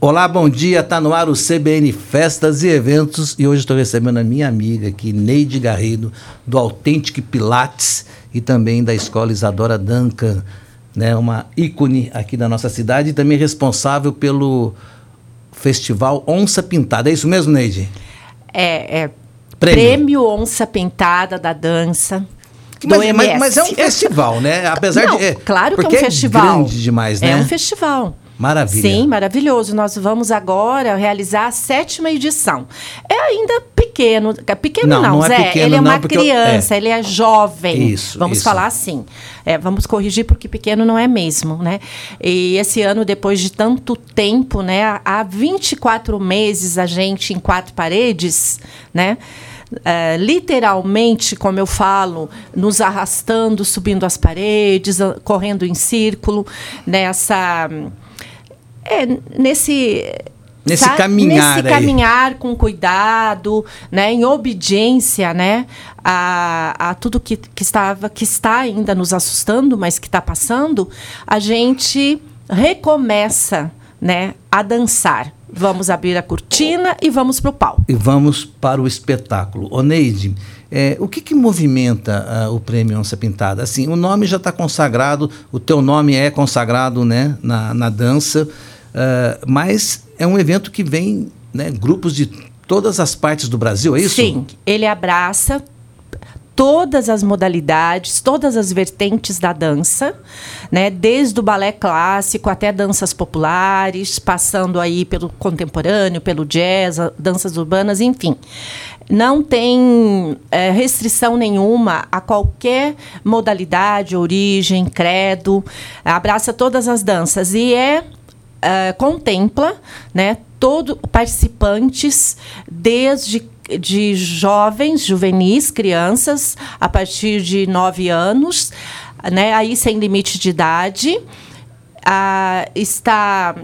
Olá, bom dia. Tá no ar o CBN Festas e Eventos e hoje estou recebendo a minha amiga aqui, Neide Garrido, do Authentic Pilates e também da Escola Isadora Duncan, né, uma ícone aqui da nossa cidade e também responsável pelo Festival Onça Pintada. É isso mesmo, Neide? É, é prêmio, prêmio Onça Pintada da Dança. Mas, mas, mas, é um festival, né? Apesar Não, de. É, claro que é um festival. É grande demais, né? É um festival. Maravilha. Sim, maravilhoso. Nós vamos agora realizar a sétima edição. É ainda pequeno. Pequeno não, não, não é Zé. Pequeno, ele é uma criança, eu, é. ele é jovem. Isso. Vamos isso. falar assim. É, vamos corrigir, porque pequeno não é mesmo, né? E esse ano, depois de tanto tempo, né? Há 24 meses a gente em quatro paredes, né? É, literalmente, como eu falo, nos arrastando, subindo as paredes, correndo em círculo, nessa é, nesse nesse sabe, caminhar nesse aí. caminhar com cuidado, né, em obediência, né, a, a tudo que, que estava que está ainda nos assustando, mas que está passando, a gente recomeça, né, a dançar. Vamos abrir a cortina e vamos para o palco. E vamos para o espetáculo. Oneide, é, o que, que movimenta uh, o prêmio Onça Pintada? Assim, o nome já está consagrado, o teu nome é consagrado né, na, na dança. Uh, mas é um evento que vem né, grupos de todas as partes do Brasil, é isso? Sim, ele abraça todas as modalidades, todas as vertentes da dança, né? Desde o balé clássico até danças populares, passando aí pelo contemporâneo, pelo jazz, danças urbanas, enfim. Não tem é, restrição nenhuma a qualquer modalidade, origem, credo, abraça todas as danças e é uh, contempla né, todo participantes desde de jovens, juvenis, crianças, a partir de nove anos, né, aí sem limite de idade, está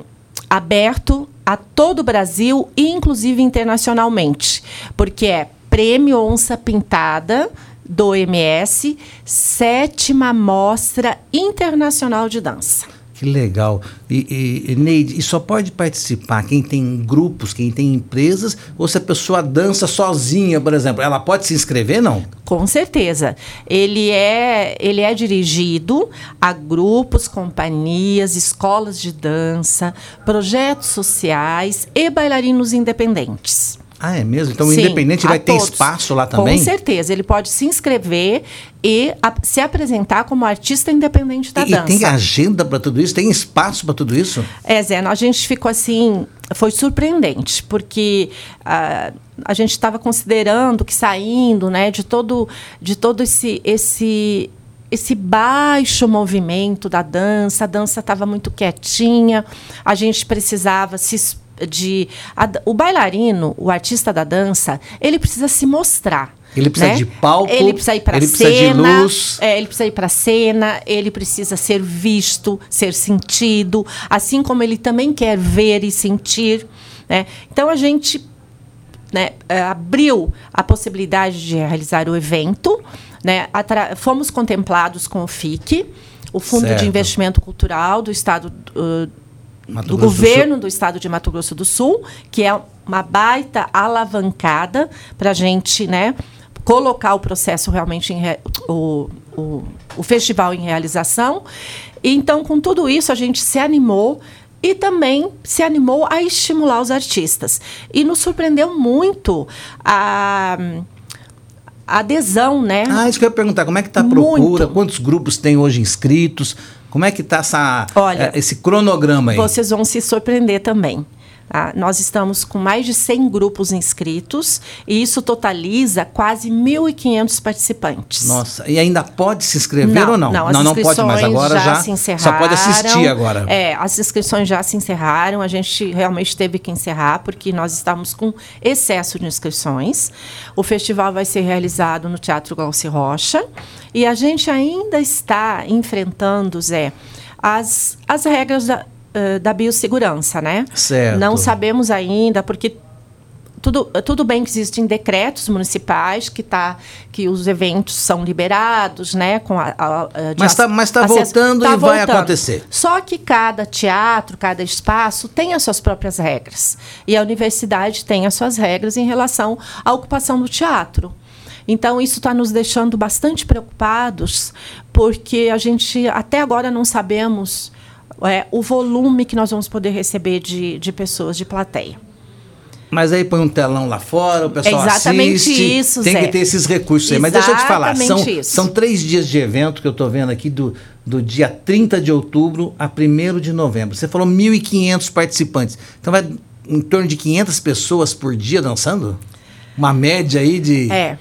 aberto a todo o Brasil, inclusive internacionalmente, porque é Prêmio Onça Pintada do MS, sétima mostra internacional de dança. Que legal. E, e, Neide, e só pode participar quem tem grupos, quem tem empresas, ou se a pessoa dança sozinha, por exemplo, ela pode se inscrever, não? Com certeza. Ele é, ele é dirigido a grupos, companhias, escolas de dança, projetos sociais e bailarinos independentes. Ah, é mesmo? Então Sim, o independente vai todos. ter espaço lá também? Com certeza. Ele pode se inscrever e a, se apresentar como artista independente da e, dança. E tem agenda para tudo isso? Tem espaço para tudo isso? É, Zé, a gente ficou assim, foi surpreendente, porque uh, a gente estava considerando que saindo, né, de todo, de todo esse, esse esse baixo movimento da dança, a dança estava muito quietinha, a gente precisava se de a, o bailarino, o artista da dança, ele precisa se mostrar. Ele precisa né? de palco, ele precisa ir para cena, precisa de luz. É, ele precisa ir para cena, ele precisa ser visto, ser sentido, assim como ele também quer ver e sentir. Né? Então a gente né, é, abriu a possibilidade de realizar o evento, né? fomos contemplados com o FIC, o Fundo certo. de Investimento Cultural do Estado uh, do governo do, do, estado de Mato Grosso do Sul, que é uma baita alavancada para a gente, né? Colocar o processo realmente em re, o, o, o festival em realização. E, então, com tudo isso, a gente se animou e também se animou a estimular os artistas. E nos surpreendeu muito a adesão, né? Ah, isso que eu ia perguntar, como é que está a procura? Muito. Quantos grupos tem hoje inscritos? Como é que está Olha, esse cronograma aí? Vocês vão se surpreender também. Ah, nós estamos com mais de 100 grupos inscritos e isso totaliza quase 1.500 participantes. Nossa, e ainda pode se inscrever não, ou não? Não, não, não pode mais agora já, já se encerraram. Só pode assistir agora. É, as inscrições já se encerraram, a gente realmente teve que encerrar porque nós estamos com excesso de inscrições. O festival vai ser realizado no Teatro Glauci Rocha e a gente ainda está enfrentando, Zé, as, as regras da, da biossegurança, né? Certo. Não sabemos ainda, porque tudo, tudo bem que existem decretos municipais que, tá, que os eventos são liberados, né? Com a, a, mas está mas tá voltando tá e voltando. vai acontecer. Só que cada teatro, cada espaço tem as suas próprias regras. E a universidade tem as suas regras em relação à ocupação do teatro. Então, isso está nos deixando bastante preocupados, porque a gente até agora não sabemos é, o volume que nós vamos poder receber de, de pessoas, de plateia. Mas aí põe um telão lá fora, o pessoal Exatamente assiste. isso, Tem Zé. que ter esses recursos aí. Mas deixa eu te falar, são, são três dias de evento que eu estou vendo aqui do, do dia 30 de outubro a 1 de novembro. Você falou 1.500 participantes. Então vai em torno de 500 pessoas por dia dançando? Uma média aí de... É,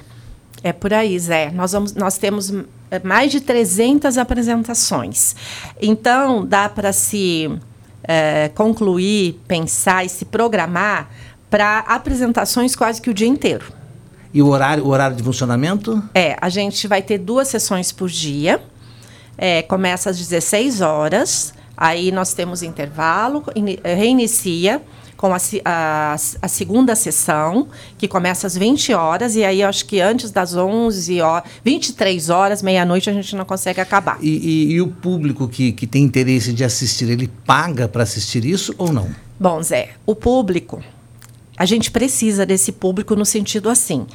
é por aí, Zé. Nós, vamos, nós temos mais de 300 apresentações. Então, dá para se é, concluir, pensar e se programar para apresentações quase que o dia inteiro. E o horário, o horário de funcionamento? É, a gente vai ter duas sessões por dia. É, começa às 16 horas, aí nós temos intervalo, reinicia com a, a, a, segunda sessão, que começa às 20 horas, e aí acho que antes das 11 horas, 23 horas, meia-noite, a gente não consegue acabar. E, e, e o público que, que tem interesse de assistir, ele paga para assistir isso ou não? Bom, Zé, o público, a gente precisa desse público no sentido assim.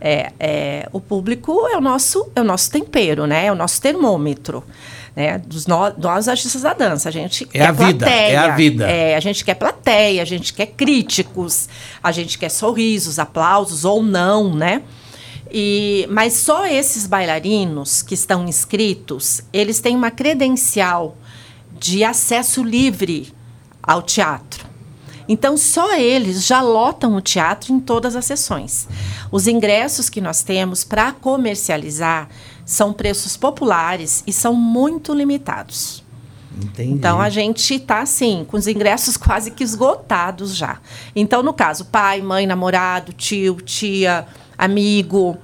É, é, o público é o nosso é o nosso tempero, né? É o nosso termômetro, né? Dos no, nós artistas da dança, a gente é a vida, plateia, é a vida. É, a gente quer plateia, a gente quer críticos, a gente quer sorrisos, aplausos ou não, né? E, mas só esses bailarinos que estão inscritos, eles têm uma credencial de acesso livre ao teatro. Então, só eles já lotam o teatro em todas as sessões. Os ingressos que nós temos para comercializar são preços populares e são muito limitados. Entendi. Então a gente está assim, com os ingressos quase que esgotados já. Então, no caso, pai, mãe, namorado, tio, tia, amigo,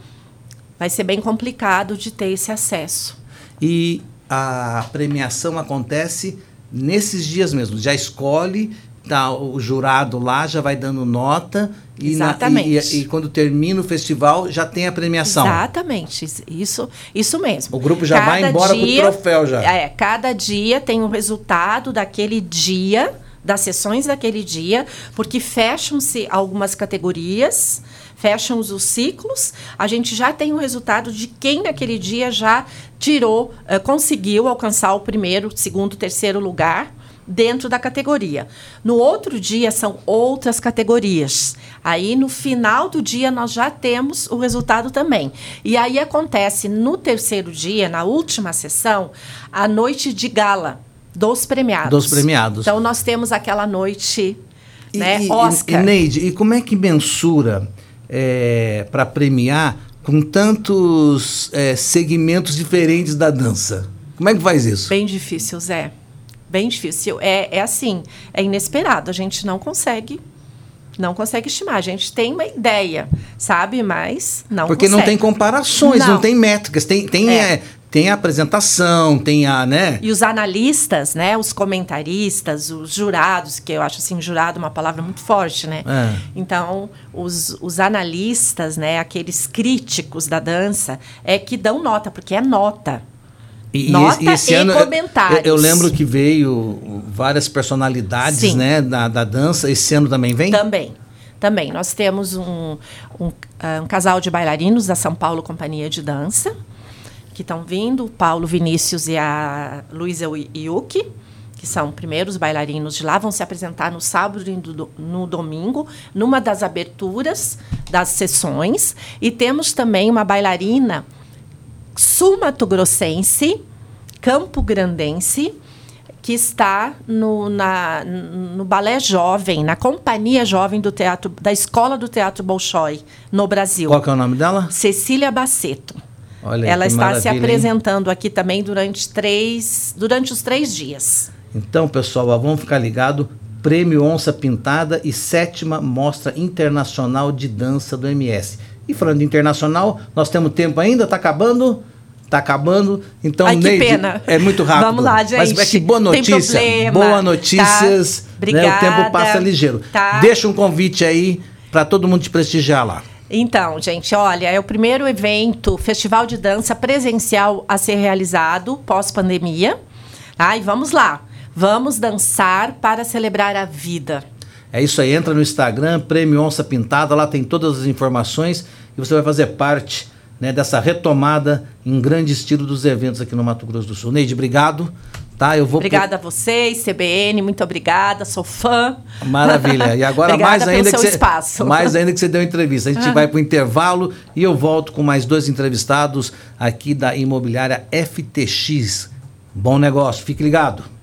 vai ser bem complicado de ter esse acesso. E a premiação acontece nesses dias mesmo. Já escolhe tá, o jurado lá já vai dando nota e, Exatamente. Na, e, e, quando termina o festival já tem a premiação. Exatamente, isso, isso mesmo. O grupo já cada vai embora dia, com o troféu já. É, cada dia tem o um resultado daquele dia, das sessões daquele dia, porque fecham-se algumas categorias, fecham os ciclos, a gente já tem o resultado de quem naquele dia já tirou, uh, conseguiu alcançar o primeiro, segundo, terceiro lugar dentro da categoria. No outro dia são outras categorias. Aí no final do dia nós já temos o resultado também. E aí acontece no terceiro dia, na última sessão, a noite de gala dos premiados. Dos premiados. Então nós temos aquela noite, e, né, Oscar. E, e, Neide, e como é que mensura é, para premiar com tantos é, segmentos diferentes da dança? Como é que faz isso? Bem difícil, Zé bem difícil. É, é assim, é inesperado. A gente não consegue não consegue estimar. A gente tem uma ideia, sabe? Mas não Porque consegue. não tem comparações, não, não tem métricas. Tem, tem, é. É, tem a apresentação, tem a, né? E os analistas, né? Os comentaristas, os jurados, que eu acho assim, jurado é uma palavra muito forte, né? É. Então, os, os analistas, né? Aqueles críticos da dança, é que dão nota, porque é nota. E, Nota e, esse e ano, comentários. Eu, eu, lembro que veio várias personalidades né, da, da dança. Esse ano também vem? Também. Também. Nós temos um, um, ah, um casal de bailarinos da São Paulo Companhia de Dança, que estão vindo, o Paulo Vinícius e a Luísa Yuki, que são primeiros bailarinos de lá, vão se apresentar no sábado e no domingo, numa das aberturas das sessões. E temos também uma bailarina sul-mato-grossense, Campo Grandense, que está no, na, no Balé Jovem, na Companhia Jovem do Teatro, da Escola do Teatro Bolshoi, no Brasil. Qual é o nome dela? Cecília Baceto. Olha, Ela está se apresentando hein? aqui também durante, três, durante os três dias. Então, pessoal, vamos ficar ligado. Prêmio Onça Pintada e sétima Mostra Internacional de Dança do MS. E falando de internacional, nós temos tempo ainda? Está acabando? Está acabando. Então, Ai, Neide, pena. é muito rápido. Vamos lá, gente. Mas é que boa notícia. Boa notícias. Tá. Obrigada. Né? O tempo passa ligeiro. Tá. Deixa um convite aí para todo mundo te prestigiar lá? Então, gente, olha, é o primeiro evento, festival de dança presencial a ser realizado pós-pandemia. Tá? E vamos lá, vamos dançar para celebrar a vida. É isso aí, entra no Instagram, Prêmio Onça Pintada, lá tem todas as informações e você vai fazer parte né, dessa retomada em grande estilo dos eventos aqui no Mato Grosso do Sul. Neide, obrigado. Tá, eu vou obrigada a vocês, CBN, muito obrigada, sou fã. Maravilha. E agora mais ainda que você, espaço. mais ainda que você deu entrevista. A gente ah. vai para o intervalo e eu volto com mais dois entrevistados aqui da imobiliária FTX. Bom negócio, fique ligado.